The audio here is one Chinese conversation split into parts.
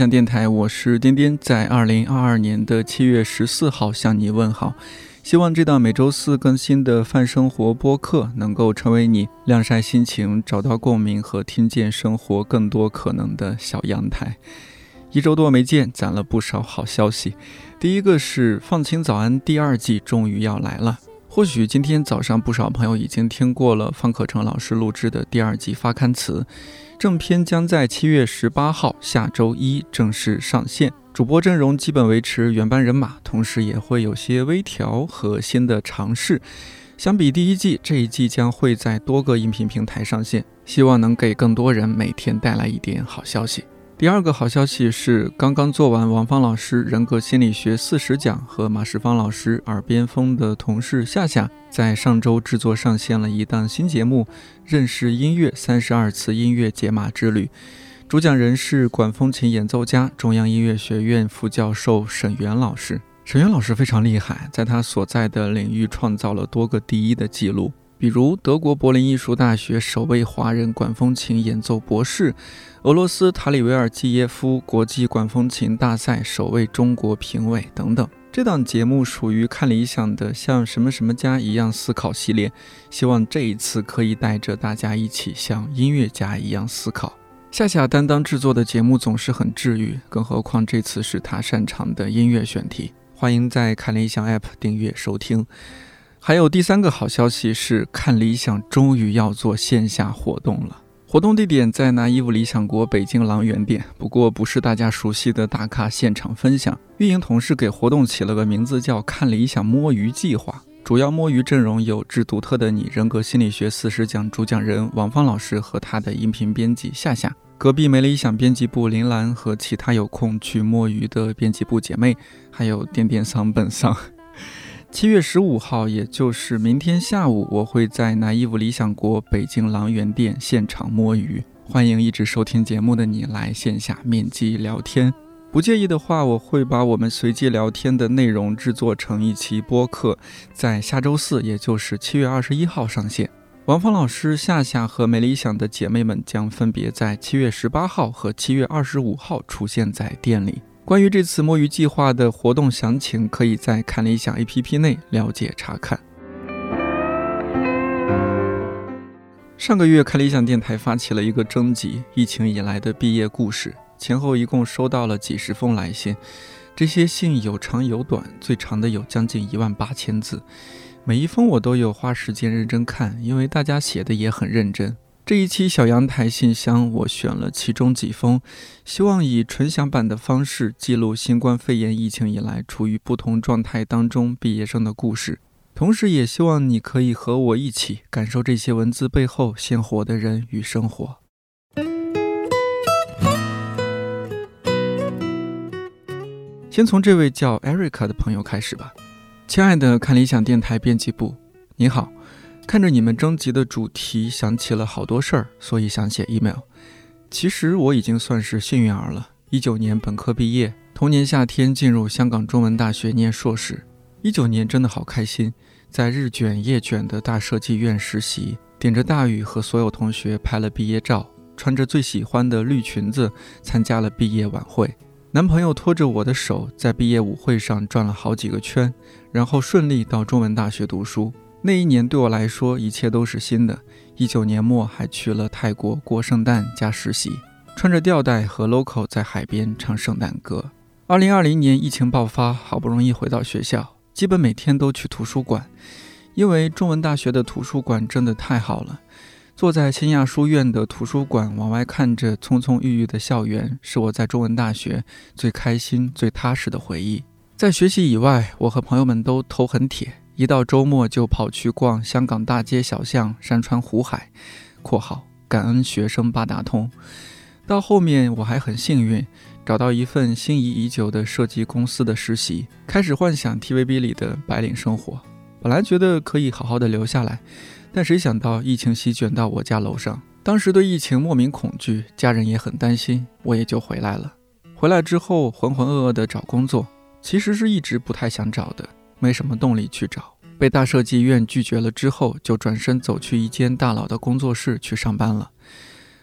向电台，我是颠颠，在二零二二年的七月十四号向你问好。希望这档每周四更新的泛生活播客能够成为你晾晒心情、找到共鸣和听见生活更多可能的小阳台。一周多没见，攒了不少好消息。第一个是《放晴早安》第二季终于要来了。或许今天早上不少朋友已经听过了方可成老师录制的第二季发刊词。正片将在七月十八号下周一正式上线，主播阵容基本维持原班人马，同时也会有些微调和新的尝试。相比第一季，这一季将会在多个音频平台上线，希望能给更多人每天带来一点好消息。第二个好消息是，刚刚做完王芳老师人格心理学四十讲和马世芳老师耳边风的同事夏夏，在上周制作上线了一档新节目《认识音乐三十二次音乐解码之旅》，主讲人是管风琴演奏家、中央音乐学院副教授沈源老师。沈源老师非常厉害，在他所在的领域创造了多个第一的记录。比如德国柏林艺术大学首位华人管风琴演奏博士，俄罗斯塔里维尔季耶夫国际管风琴大赛首位中国评委等等。这档节目属于看理想的像什么什么家一样思考系列，希望这一次可以带着大家一起像音乐家一样思考。夏夏担当制作的节目总是很治愈，更何况这次是他擅长的音乐选题。欢迎在看理想 App 订阅收听。还有第三个好消息是，看理想终于要做线下活动了。活动地点在拿衣服理想国北京朗园店，不过不是大家熟悉的打卡现场分享。运营同事给活动起了个名字叫“看理想摸鱼计划”，主要摸鱼阵容有志独特的你人格心理学四十讲主讲人王芳老师和他的音频编辑夏夏，隔壁没理想编辑部林兰和其他有空去摸鱼的编辑部姐妹，还有点点桑本桑。七月十五号，也就是明天下午，我会在拿衣服理想国北京狼园店现场摸鱼。欢迎一直收听节目的你来线下面基聊天。不介意的话，我会把我们随机聊天的内容制作成一期播客，在下周四，也就是七月二十一号上线。王芳老师、夏夏和没理想的姐妹们将分别在七月十八号和七月二十五号出现在店里。关于这次摸鱼计划的活动详情，可以在看理想 APP 内了解查看。上个月，看理想电台发起了一个征集“疫情以来的毕业故事”，前后一共收到了几十封来信，这些信有长有短，最长的有将近一万八千字，每一封我都有花时间认真看，因为大家写的也很认真。这一期小阳台信箱，我选了其中几封，希望以纯享版的方式记录新冠肺炎疫情以来处于不同状态当中毕业生的故事，同时也希望你可以和我一起感受这些文字背后鲜活的人与生活。先从这位叫 Erica 的朋友开始吧，亲爱的看理想电台编辑部，你好。看着你们征集的主题，想起了好多事儿，所以想写 email。其实我已经算是幸运儿了。一九年本科毕业，同年夏天进入香港中文大学念硕士。一九年真的好开心，在日卷夜卷的大设计院实习，顶着大雨和所有同学拍了毕业照，穿着最喜欢的绿裙子参加了毕业晚会。男朋友拖着我的手，在毕业舞会上转了好几个圈，然后顺利到中文大学读书。那一年对我来说，一切都是新的。一九年末还去了泰国过圣诞加实习，穿着吊带和 local 在海边唱圣诞歌。二零二零年疫情爆发，好不容易回到学校，基本每天都去图书馆，因为中文大学的图书馆真的太好了。坐在新亚书院的图书馆，往外看着葱葱郁郁的校园，是我在中文大学最开心、最踏实的回忆。在学习以外，我和朋友们都头很铁。一到周末就跑去逛香港大街小巷、山川湖海（括号感恩学生八达通）。到后面我还很幸运，找到一份心仪已久的设计公司的实习，开始幻想 TVB 里的白领生活。本来觉得可以好好的留下来，但谁想到疫情席卷到我家楼上。当时对疫情莫名恐惧，家人也很担心，我也就回来了。回来之后浑浑噩噩的找工作，其实是一直不太想找的。没什么动力去找，被大设计院拒绝了之后，就转身走去一间大佬的工作室去上班了。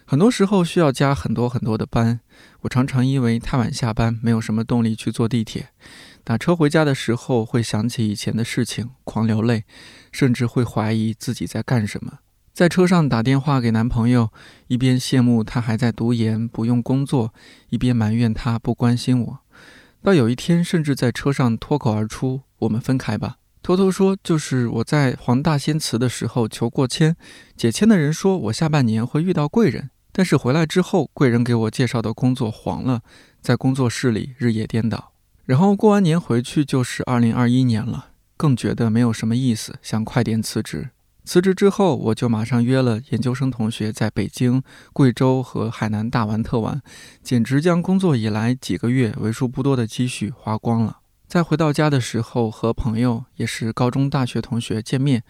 很多时候需要加很多很多的班，我常常因为太晚下班，没有什么动力去坐地铁。打车回家的时候，会想起以前的事情，狂流泪，甚至会怀疑自己在干什么。在车上打电话给男朋友，一边羡慕他还在读研不用工作，一边埋怨他不关心我。到有一天，甚至在车上脱口而出：“我们分开吧。”偷偷说，就是我在黄大仙祠的时候求过签，解签的人说我下半年会遇到贵人，但是回来之后，贵人给我介绍的工作黄了，在工作室里日夜颠倒。然后过完年回去就是二零二一年了，更觉得没有什么意思，想快点辞职。辞职之后，我就马上约了研究生同学在北京、贵州和海南大玩特玩，简直将工作以来几个月为数不多的积蓄花光了。在回到家的时候，和朋友也是高中、大学同学见面，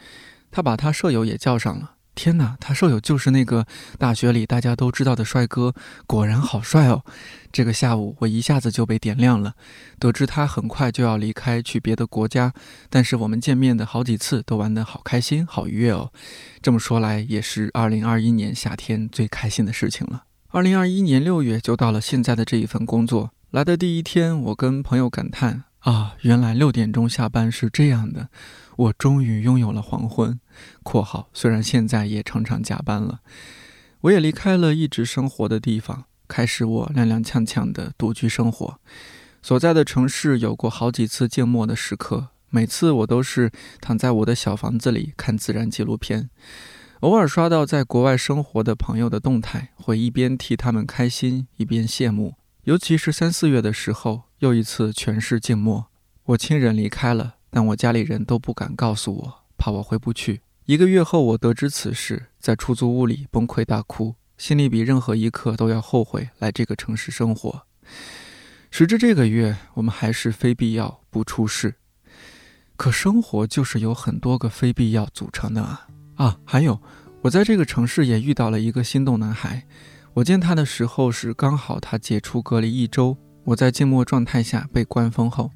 他把他舍友也叫上了。天哪，他舍友就是那个大学里大家都知道的帅哥，果然好帅哦！这个下午我一下子就被点亮了。得知他很快就要离开去别的国家，但是我们见面的好几次都玩得好开心、好愉悦哦。这么说来，也是2021年夏天最开心的事情了。2021年6月就到了现在的这一份工作，来的第一天，我跟朋友感叹啊，原来六点钟下班是这样的。我终于拥有了黄昏（括号虽然现在也常常加班了），我也离开了一直生活的地方，开始我踉踉跄跄的独居生活。所在的城市有过好几次静默的时刻，每次我都是躺在我的小房子里看自然纪录片，偶尔刷到在国外生活的朋友的动态，会一边替他们开心，一边羡慕。尤其是三四月的时候，又一次全市静默，我亲人离开了。但我家里人都不敢告诉我，怕我回不去。一个月后，我得知此事，在出租屋里崩溃大哭，心里比任何一刻都要后悔来这个城市生活。时至这个月，我们还是非必要不出事。可生活就是由很多个非必要组成的啊！啊，还有，我在这个城市也遇到了一个心动男孩。我见他的时候是刚好他解除隔离一周，我在静默状态下被关封后，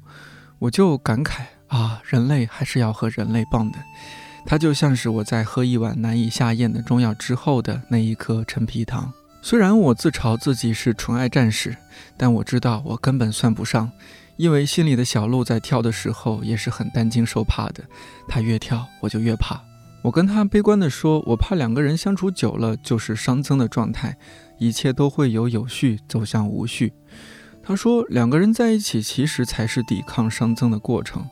我就感慨。啊，人类还是要和人类棒的。它就像是我在喝一碗难以下咽的中药之后的那一颗陈皮糖。虽然我自嘲自己是纯爱战士，但我知道我根本算不上，因为心里的小鹿在跳的时候也是很担惊受怕的。它越跳，我就越怕。我跟他悲观地说，我怕两个人相处久了就是熵增的状态，一切都会由有序走向无序。他说，两个人在一起其实才是抵抗熵增的过程。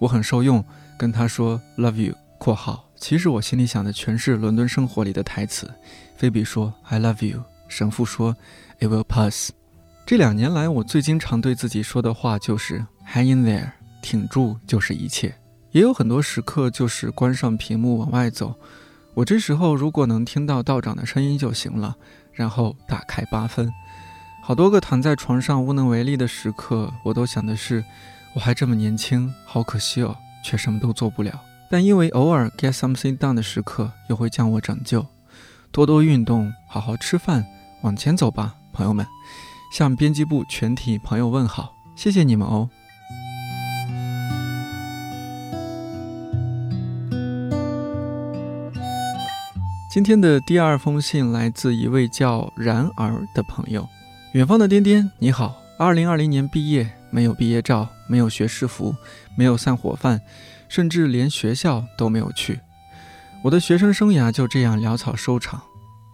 我很受用，跟他说 “love you”（ 括号其实我心里想的全是伦敦生活里的台词）。菲比说 “I love you”，神父说 “It will pass”。这两年来，我最经常对自己说的话就是 “Hang in there”，挺住就是一切。也有很多时刻就是关上屏幕往外走，我这时候如果能听到道长的声音就行了。然后打开八分，好多个躺在床上无能为力的时刻，我都想的是。我还这么年轻，好可惜哦，却什么都做不了。但因为偶尔 get something done 的时刻，又会将我拯救。多多运动，好好吃饭，往前走吧，朋友们。向编辑部全体朋友问好，谢谢你们哦。今天的第二封信来自一位叫然而的朋友，远方的颠颠，你好，二零二零年毕业。没有毕业照，没有学士服，没有散伙饭，甚至连学校都没有去。我的学生生涯就这样潦草收场。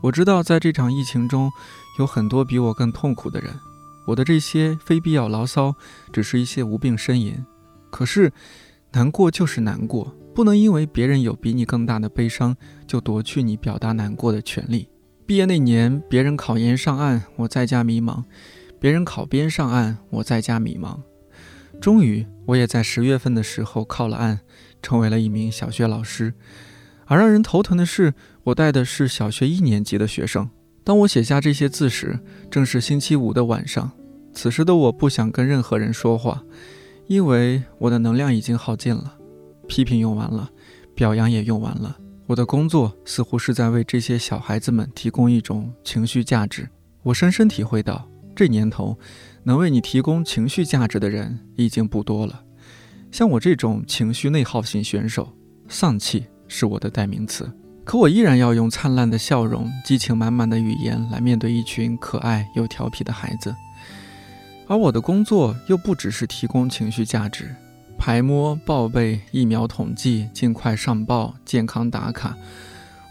我知道，在这场疫情中，有很多比我更痛苦的人。我的这些非必要牢骚，只是一些无病呻吟。可是，难过就是难过，不能因为别人有比你更大的悲伤，就夺去你表达难过的权利。毕业那年，别人考研上岸，我在家迷茫。别人考编上岸，我在家迷茫。终于，我也在十月份的时候靠了岸，成为了一名小学老师。而让人头疼的是，我带的是小学一年级的学生。当我写下这些字时，正是星期五的晚上。此时的我不想跟任何人说话，因为我的能量已经耗尽了，批评用完了，表扬也用完了。我的工作似乎是在为这些小孩子们提供一种情绪价值。我深深体会到。这年头，能为你提供情绪价值的人已经不多了。像我这种情绪内耗型选手，丧气是我的代名词。可我依然要用灿烂的笑容、激情满满的语言来面对一群可爱又调皮的孩子。而我的工作又不只是提供情绪价值，排摸、报备、疫苗统计、尽快上报、健康打卡。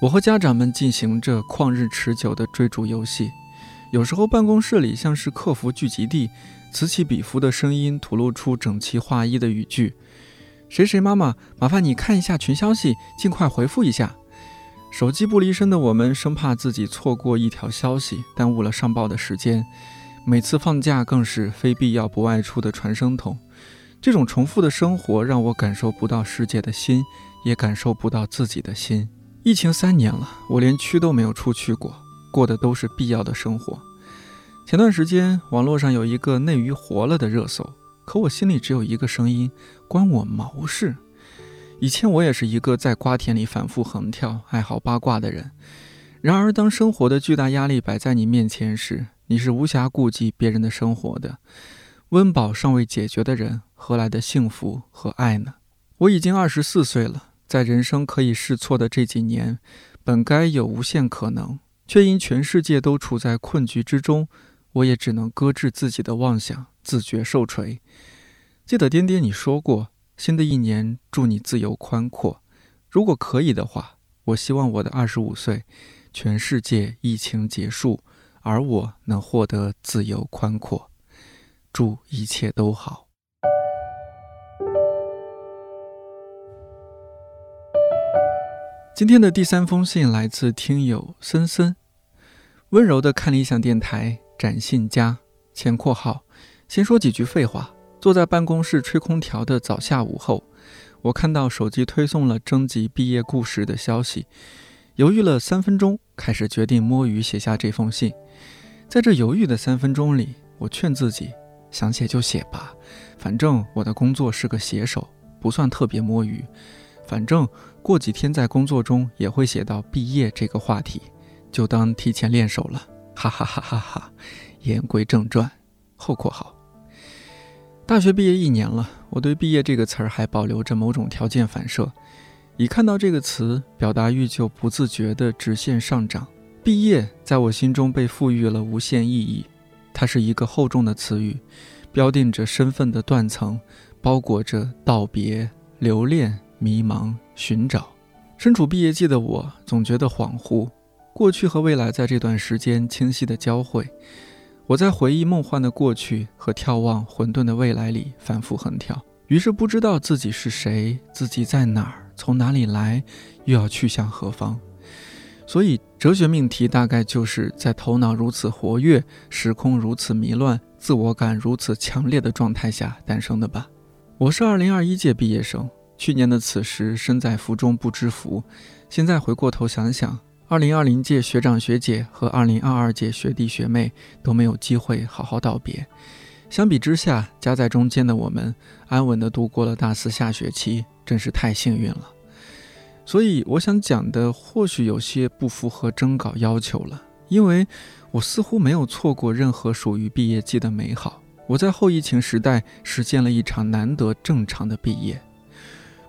我和家长们进行着旷日持久的追逐游戏。有时候办公室里像是客服聚集地，此起彼伏的声音吐露出整齐划一的语句：“谁谁妈妈，麻烦你看一下群消息，尽快回复一下。”手机不离身的我们，生怕自己错过一条消息，耽误了上报的时间。每次放假更是非必要不外出的传声筒。这种重复的生活让我感受不到世界的心，也感受不到自己的心。疫情三年了，我连区都没有出去过。过的都是必要的生活。前段时间网络上有一个内娱活了的热搜，可我心里只有一个声音：关我毛事？以前我也是一个在瓜田里反复横跳、爱好八卦的人。然而，当生活的巨大压力摆在你面前时，你是无暇顾及别人的生活的。温饱尚未解决的人，何来的幸福和爱呢？我已经二十四岁了，在人生可以试错的这几年，本该有无限可能。却因全世界都处在困局之中，我也只能搁置自己的妄想，自觉受锤。记得颠颠你说过，新的一年祝你自由宽阔。如果可以的话，我希望我的二十五岁，全世界疫情结束，而我能获得自由宽阔。祝一切都好。今天的第三封信来自听友森森，温柔的看理想电台，展信佳前括号，先说几句废话。坐在办公室吹空调的早下午后，我看到手机推送了征集毕业故事的消息，犹豫了三分钟，开始决定摸鱼写下这封信。在这犹豫的三分钟里，我劝自己，想写就写吧，反正我的工作是个写手，不算特别摸鱼。反正过几天在工作中也会写到毕业这个话题，就当提前练手了，哈哈哈哈哈！言归正传，后括号。大学毕业一年了，我对“毕业”这个词儿还保留着某种条件反射，一看到这个词，表达欲就不自觉地直线上涨。毕业在我心中被赋予了无限意义，它是一个厚重的词语，标定着身份的断层，包裹着道别、留恋。迷茫，寻找。身处毕业季的我，总觉得恍惚。过去和未来在这段时间清晰的交汇。我在回忆梦幻的过去和眺望混沌的未来里反复横跳，于是不知道自己是谁，自己在哪儿，从哪里来，又要去向何方。所以，哲学命题大概就是在头脑如此活跃、时空如此迷乱、自我感如此强烈的状态下诞生的吧。我是二零二一届毕业生。去年的此时，身在福中不知福。现在回过头想想，二零二零届学长学姐和二零二二届学弟学妹都没有机会好好道别。相比之下，夹在中间的我们，安稳地度过了大四下学期，真是太幸运了。所以，我想讲的或许有些不符合征稿要求了，因为我似乎没有错过任何属于毕业季的美好。我在后疫情时代实现了一场难得正常的毕业。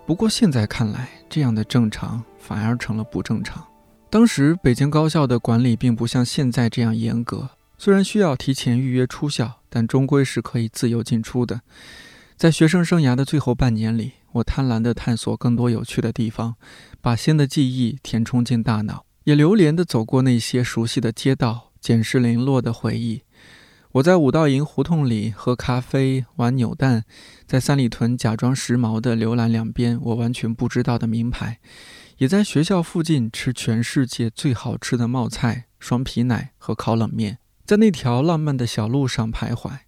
不过现在看来，这样的正常反而成了不正常。当时北京高校的管理并不像现在这样严格，虽然需要提前预约出校，但终归是可以自由进出的。在学生生涯的最后半年里，我贪婪地探索更多有趣的地方，把新的记忆填充进大脑，也流连地走过那些熟悉的街道，捡拾零落的回忆。我在五道营胡同里喝咖啡、玩扭蛋，在三里屯假装时髦的浏览两边我完全不知道的名牌，也在学校附近吃全世界最好吃的冒菜、双皮奶和烤冷面，在那条浪漫的小路上徘徊。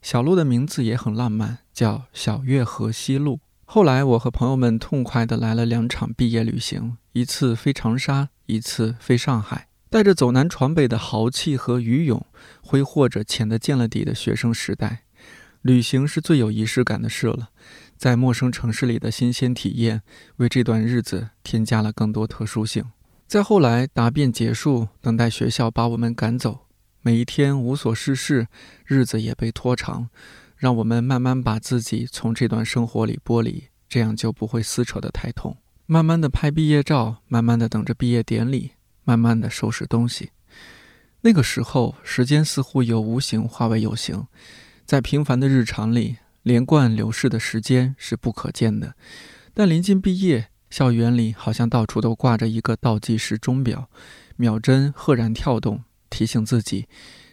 小路的名字也很浪漫，叫小月河西路。后来，我和朋友们痛快地来了两场毕业旅行，一次飞长沙，一次飞上海。带着走南闯北的豪气和余勇，挥霍着浅得见了底的学生时代，旅行是最有仪式感的事了。在陌生城市里的新鲜体验，为这段日子添加了更多特殊性。再后来，答辩结束，等待学校把我们赶走，每一天无所事事，日子也被拖长，让我们慢慢把自己从这段生活里剥离，这样就不会撕扯得太痛。慢慢的拍毕业照，慢慢的等着毕业典礼，慢慢的收拾东西。那个时候，时间似乎由无形化为有形，在平凡的日常里，连贯流逝的时间是不可见的。但临近毕业，校园里好像到处都挂着一个倒计时钟表，秒针赫然跳动，提醒自己，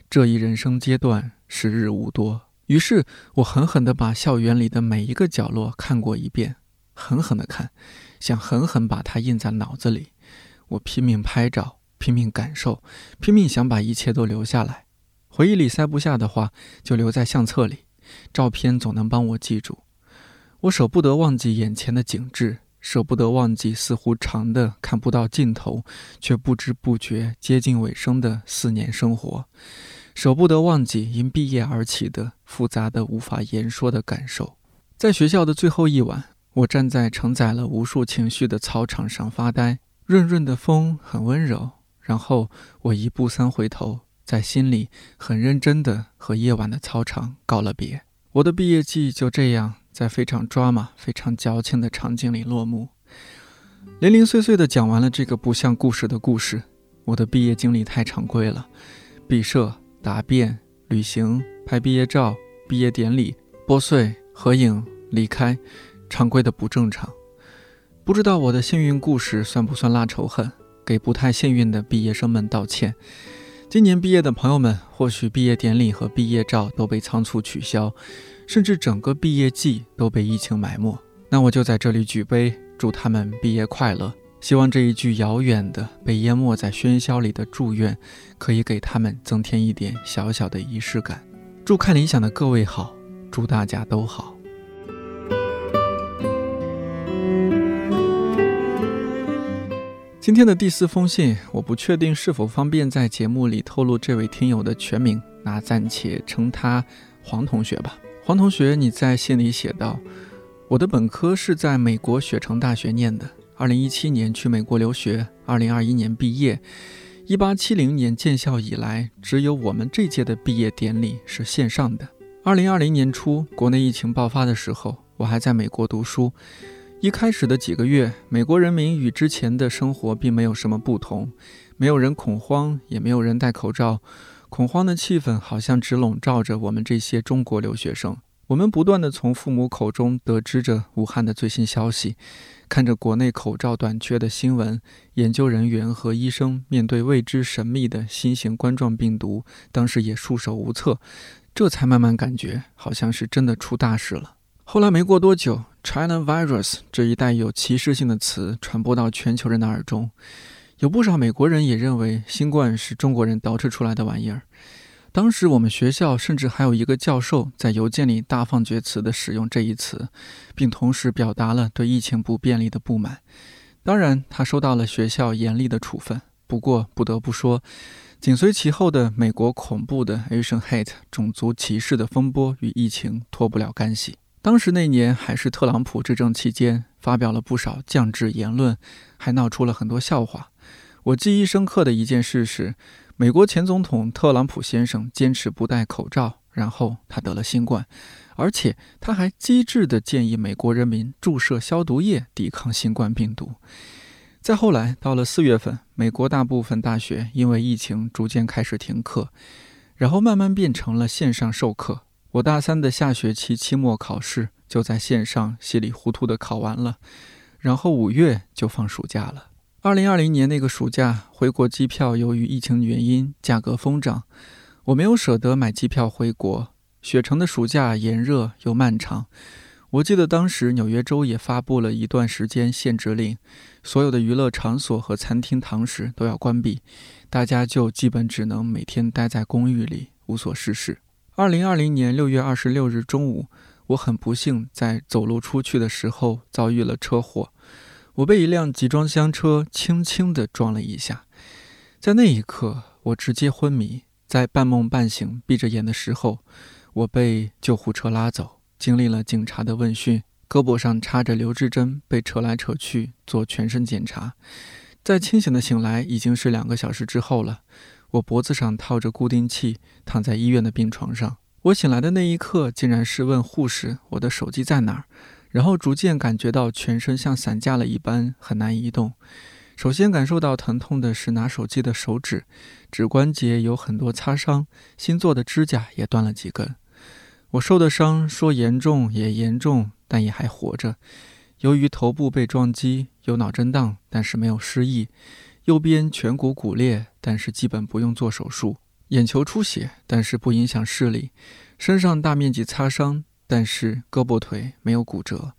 这一人生阶段时日无多。于是我狠狠地把校园里的每一个角落看过一遍，狠狠地看。想狠狠把它印在脑子里，我拼命拍照，拼命感受，拼命想把一切都留下来。回忆里塞不下的话，就留在相册里。照片总能帮我记住。我舍不得忘记眼前的景致，舍不得忘记似乎长的看不到尽头，却不知不觉接近尾声的四年生活，舍不得忘记因毕业而起的复杂的无法言说的感受。在学校的最后一晚。我站在承载了无数情绪的操场上发呆，润润的风很温柔。然后我一步三回头，在心里很认真地和夜晚的操场告了别。我的毕业季就这样在非常抓马、非常矫情的场景里落幕。零零碎碎地讲完了这个不像故事的故事。我的毕业经历太常规了：毕设、答辩、旅行、拍毕业照、毕业典礼、拨穗、合影、离开。常规的不正常，不知道我的幸运故事算不算拉仇恨？给不太幸运的毕业生们道歉。今年毕业的朋友们，或许毕业典礼和毕业照都被仓促取消，甚至整个毕业季都被疫情埋没。那我就在这里举杯，祝他们毕业快乐。希望这一句遥远的、被淹没在喧嚣里的祝愿，可以给他们增添一点小小的仪式感。祝看理想的各位好，祝大家都好。今天的第四封信，我不确定是否方便在节目里透露这位听友的全名，那暂且称他黄同学吧。黄同学，你在信里写道：“我的本科是在美国雪城大学念的，二零一七年去美国留学，二零二一年毕业。一八七零年建校以来，只有我们这届的毕业典礼是线上的。二零二零年初，国内疫情爆发的时候，我还在美国读书。”一开始的几个月，美国人民与之前的生活并没有什么不同，没有人恐慌，也没有人戴口罩。恐慌的气氛好像只笼罩着我们这些中国留学生。我们不断地从父母口中得知着武汉的最新消息，看着国内口罩短缺的新闻，研究人员和医生面对未知神秘的新型冠状病毒，当时也束手无策。这才慢慢感觉，好像是真的出大事了。后来没过多久，China virus 这一带有歧视性的词传播到全球人的耳中，有不少美国人也认为新冠是中国人捯饬出来的玩意儿。当时我们学校甚至还有一个教授在邮件里大放厥词地使用这一词，并同时表达了对疫情不便利的不满。当然，他收到了学校严厉的处分。不过不得不说，紧随其后的美国恐怖的 Asian hate 种族歧视的风波与疫情脱不了干系。当时那年还是特朗普执政期间，发表了不少降智言论，还闹出了很多笑话。我记忆深刻的一件事是，美国前总统特朗普先生坚持不戴口罩，然后他得了新冠，而且他还机智地建议美国人民注射消毒液抵抗新冠病毒。再后来，到了四月份，美国大部分大学因为疫情逐渐开始停课，然后慢慢变成了线上授课。我大三的下学期期末考试就在线上稀里糊涂的考完了，然后五月就放暑假了。二零二零年那个暑假，回国机票由于疫情原因价格疯涨，我没有舍得买机票回国。雪城的暑假炎热又漫长，我记得当时纽约州也发布了一段时间限制令，所有的娱乐场所和餐厅堂食都要关闭，大家就基本只能每天待在公寓里无所事事。二零二零年六月二十六日中午，我很不幸在走路出去的时候遭遇了车祸。我被一辆集装箱车轻轻地撞了一下，在那一刻，我直接昏迷。在半梦半醒、闭着眼的时候，我被救护车拉走，经历了警察的问讯，胳膊上插着留置针，被扯来扯去做全身检查。在清醒的醒来，已经是两个小时之后了。我脖子上套着固定器，躺在医院的病床上。我醒来的那一刻，竟然是问护士：“我的手机在哪儿？”然后逐渐感觉到全身像散架了一般，很难移动。首先感受到疼痛的是拿手机的手指，指关节有很多擦伤，新做的指甲也断了几根。我受的伤说严重也严重，但也还活着。由于头部被撞击，有脑震荡，但是没有失忆；右边颧骨骨裂，但是基本不用做手术；眼球出血，但是不影响视力；身上大面积擦伤，但是胳膊腿没有骨折；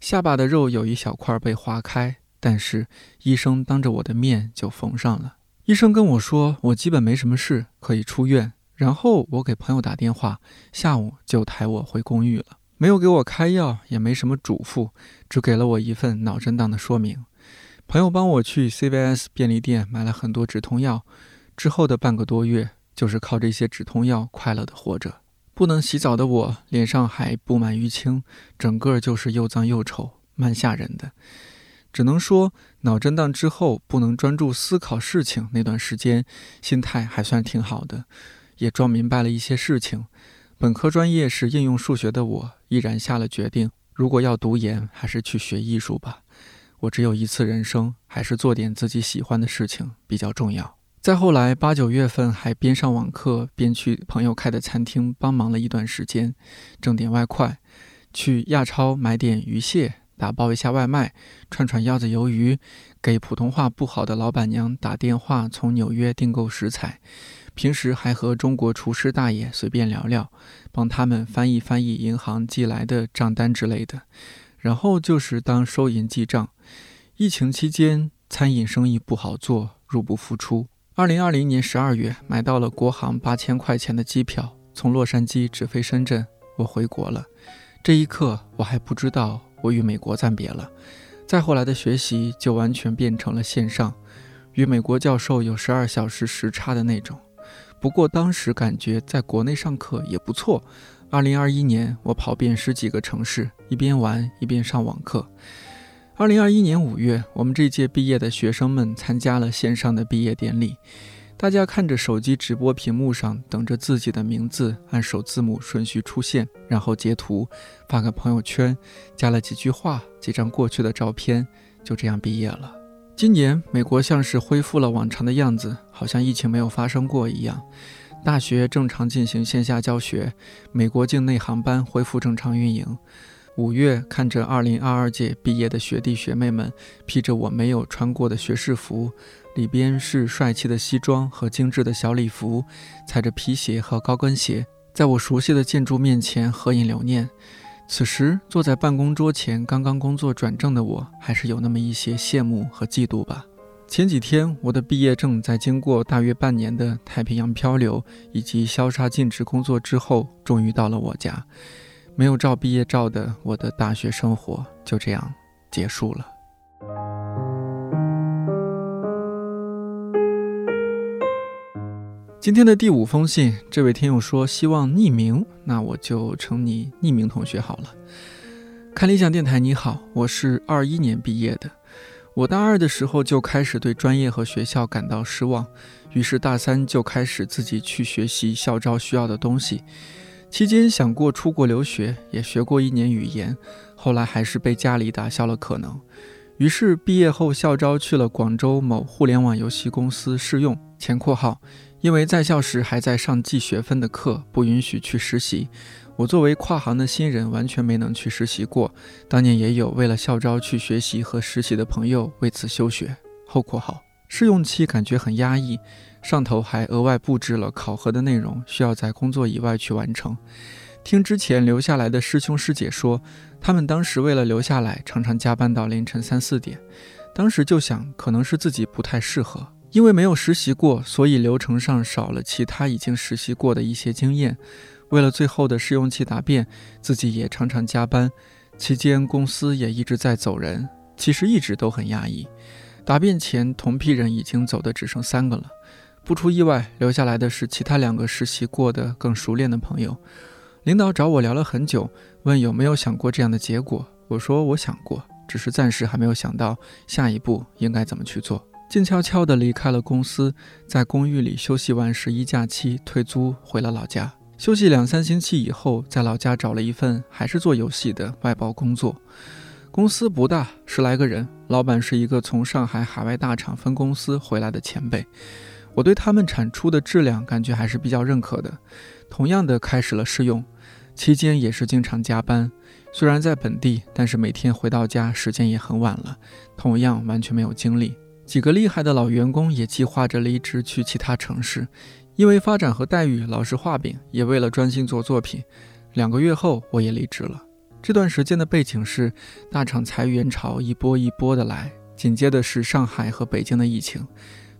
下巴的肉有一小块被划开。但是医生当着我的面就缝上了。医生跟我说，我基本没什么事，可以出院。然后我给朋友打电话，下午就抬我回公寓了。没有给我开药，也没什么嘱咐，只给了我一份脑震荡的说明。朋友帮我去 CVS 便利店买了很多止痛药。之后的半个多月，就是靠这些止痛药快乐的活着。不能洗澡的我，脸上还布满淤青，整个就是又脏又丑，蛮吓人的。只能说，脑震荡之后不能专注思考事情那段时间，心态还算挺好的，也装明白了一些事情。本科专业是应用数学的我，毅然下了决定：如果要读研，还是去学艺术吧。我只有一次人生，还是做点自己喜欢的事情比较重要。再后来，八九月份还边上网课边去朋友开的餐厅帮忙了一段时间，挣点外快，去亚超买点鱼蟹。打包一下外卖，串串腰子鱿鱼，给普通话不好的老板娘打电话，从纽约订购食材。平时还和中国厨师大爷随便聊聊，帮他们翻译翻译银行寄来的账单之类的。然后就是当收银记账。疫情期间，餐饮生意不好做，入不敷出。二零二零年十二月，买到了国航八千块钱的机票，从洛杉矶直飞深圳，我回国了。这一刻，我还不知道。我与美国暂别了，再后来的学习就完全变成了线上，与美国教授有十二小时时差的那种。不过当时感觉在国内上课也不错。二零二一年，我跑遍十几个城市，一边玩一边上网课。二零二一年五月，我们这届毕业的学生们参加了线上的毕业典礼。大家看着手机直播屏幕上，等着自己的名字按首字母顺序出现，然后截图发个朋友圈，加了几句话，几张过去的照片，就这样毕业了。今年美国像是恢复了往常的样子，好像疫情没有发生过一样，大学正常进行线下教学，美国境内航班恢复正常运营。五月，看着2022届毕业的学弟学妹们披着我没有穿过的学士服。里边是帅气的西装和精致的小礼服，踩着皮鞋和高跟鞋，在我熟悉的建筑面前合影留念。此时坐在办公桌前，刚刚工作转正的我，还是有那么一些羡慕和嫉妒吧。前几天，我的毕业证在经过大约半年的太平洋漂流以及消杀禁止工作之后，终于到了我家。没有照毕业照的我的大学生活就这样结束了。今天的第五封信，这位听友说希望匿名，那我就称你匿名同学好了。看理想电台，你好，我是二一年毕业的，我大二的时候就开始对专业和学校感到失望，于是大三就开始自己去学习校招需要的东西，期间想过出国留学，也学过一年语言，后来还是被家里打消了可能，于是毕业后校招去了广州某互联网游戏公司试用（前括号）。因为在校时还在上计学分的课，不允许去实习。我作为跨行的新人，完全没能去实习过。当年也有为了校招去学习和实习的朋友为此休学。后括号试用期感觉很压抑，上头还额外布置了考核的内容，需要在工作以外去完成。听之前留下来的师兄师姐说，他们当时为了留下来，常常加班到凌晨三四点。当时就想，可能是自己不太适合。因为没有实习过，所以流程上少了其他已经实习过的一些经验。为了最后的试用期答辩，自己也常常加班，期间公司也一直在走人，其实一直都很压抑。答辩前，同批人已经走的只剩三个了，不出意外，留下来的是其他两个实习过得更熟练的朋友。领导找我聊了很久，问有没有想过这样的结果。我说我想过，只是暂时还没有想到下一步应该怎么去做。静悄悄地离开了公司，在公寓里休息完十一假期，退租回了老家。休息两三星期以后，在老家找了一份还是做游戏的外包工作。公司不大，十来个人，老板是一个从上海海外大厂分公司回来的前辈。我对他们产出的质量感觉还是比较认可的。同样的，开始了试用，期间也是经常加班。虽然在本地，但是每天回到家时间也很晚了，同样完全没有精力。几个厉害的老员工也计划着离职去其他城市，因为发展和待遇老是画饼，也为了专心做作品。两个月后，我也离职了。这段时间的背景是大厂裁员潮一波一波的来，紧接的是上海和北京的疫情。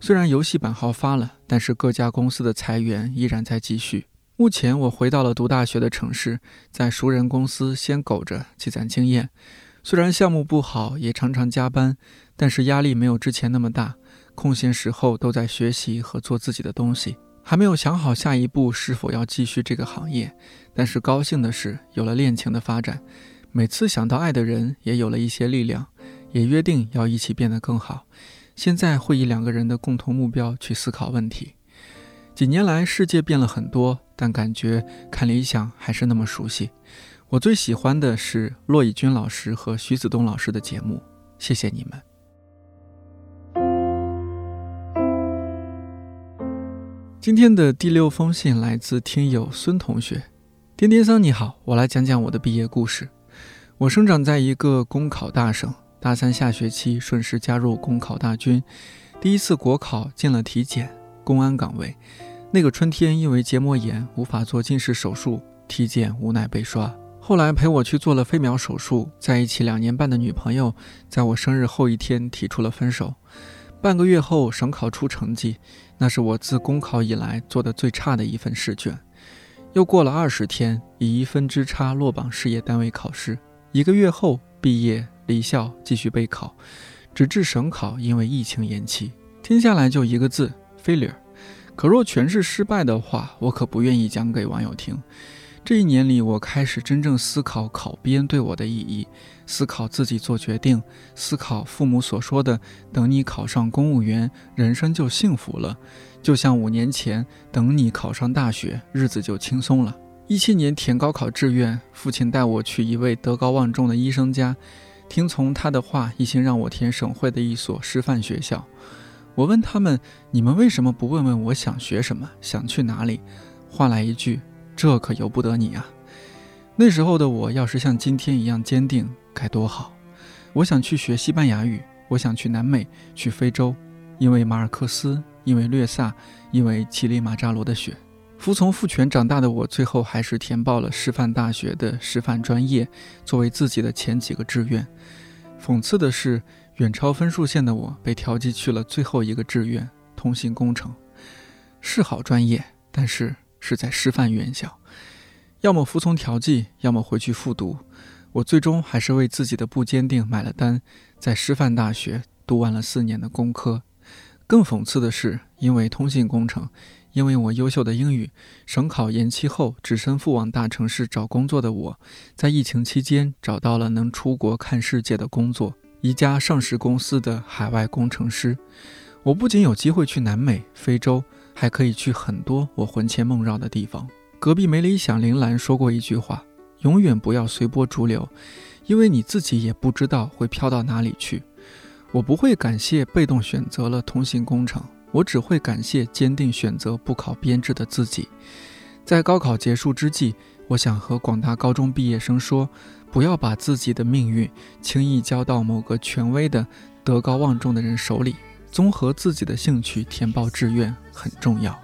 虽然游戏版号发了，但是各家公司的裁员依然在继续。目前我回到了读大学的城市，在熟人公司先苟着积攒经验。虽然项目不好，也常常加班，但是压力没有之前那么大。空闲时候都在学习和做自己的东西。还没有想好下一步是否要继续这个行业，但是高兴的是有了恋情的发展，每次想到爱的人也有了一些力量，也约定要一起变得更好。现在会以两个人的共同目标去思考问题。几年来世界变了很多，但感觉看理想还是那么熟悉。我最喜欢的是骆以军老师和徐子东老师的节目，谢谢你们。今天的第六封信来自听友孙同学，颠颠桑你好，我来讲讲我的毕业故事。我生长在一个公考大省，大三下学期顺势加入公考大军，第一次国考进了体检公安岗位。那个春天因为结膜炎无法做近视手术，体检无奈被刷。后来陪我去做了飞秒手术，在一起两年半的女朋友，在我生日后一天提出了分手。半个月后，省考出成绩，那是我自公考以来做的最差的一份试卷。又过了二十天，以一分之差落榜事业单位考试。一个月后毕业离校，继续备考，直至省考因为疫情延期。听下来就一个字：failure。可若全是失败的话，我可不愿意讲给网友听。这一年里，我开始真正思考考编对我的意义，思考自己做决定，思考父母所说的“等你考上公务员，人生就幸福了”。就像五年前，等你考上大学，日子就轻松了。一七年填高考志愿，父亲带我去一位德高望重的医生家，听从他的话，一心让我填省会的一所师范学校。我问他们：“你们为什么不问问我想学什么，想去哪里？”换来一句。这可由不得你啊！那时候的我要是像今天一样坚定，该多好！我想去学西班牙语，我想去南美，去非洲，因为马尔克斯，因为略萨，因为乞力马扎罗的雪。服从父权长大的我，最后还是填报了师范大学的师范专业，作为自己的前几个志愿。讽刺的是，远超分数线的我被调剂去了最后一个志愿——通信工程，是好专业，但是。是在师范院校，要么服从调剂，要么回去复读。我最终还是为自己的不坚定买了单，在师范大学读完了四年的工科。更讽刺的是，因为通信工程，因为我优秀的英语，省考延期后，只身赴往大城市找工作的我，在疫情期间找到了能出国看世界的工作，一家上市公司的海外工程师。我不仅有机会去南美、非洲。还可以去很多我魂牵梦绕的地方。隔壁没理想铃兰说过一句话：“永远不要随波逐流，因为你自己也不知道会飘到哪里去。”我不会感谢被动选择了通信工程，我只会感谢坚定选择不考编制的自己。在高考结束之际，我想和广大高中毕业生说：不要把自己的命运轻易交到某个权威的、德高望重的人手里。综合自己的兴趣填报志愿很重要。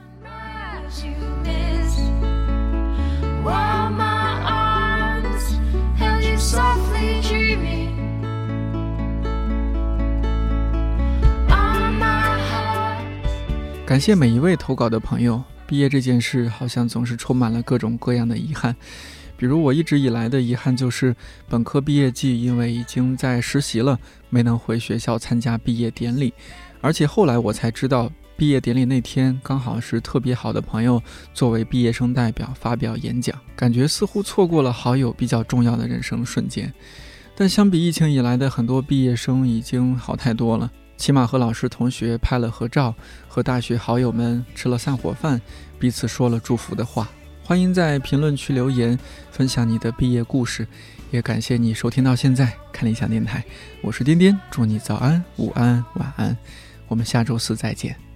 感谢每一位投稿的朋友。毕业这件事好像总是充满了各种各样的遗憾，比如我一直以来的遗憾就是本科毕业季因为已经在实习了，没能回学校参加毕业典礼。而且后来我才知道，毕业典礼那天刚好是特别好的朋友作为毕业生代表发表演讲，感觉似乎错过了好友比较重要的人生瞬间。但相比疫情以来的很多毕业生，已经好太多了。起码和老师同学拍了合照，和大学好友们吃了散伙饭，彼此说了祝福的话。欢迎在评论区留言，分享你的毕业故事。也感谢你收听到现在，看理想电台，我是颠颠，祝你早安、午安、晚安，我们下周四再见。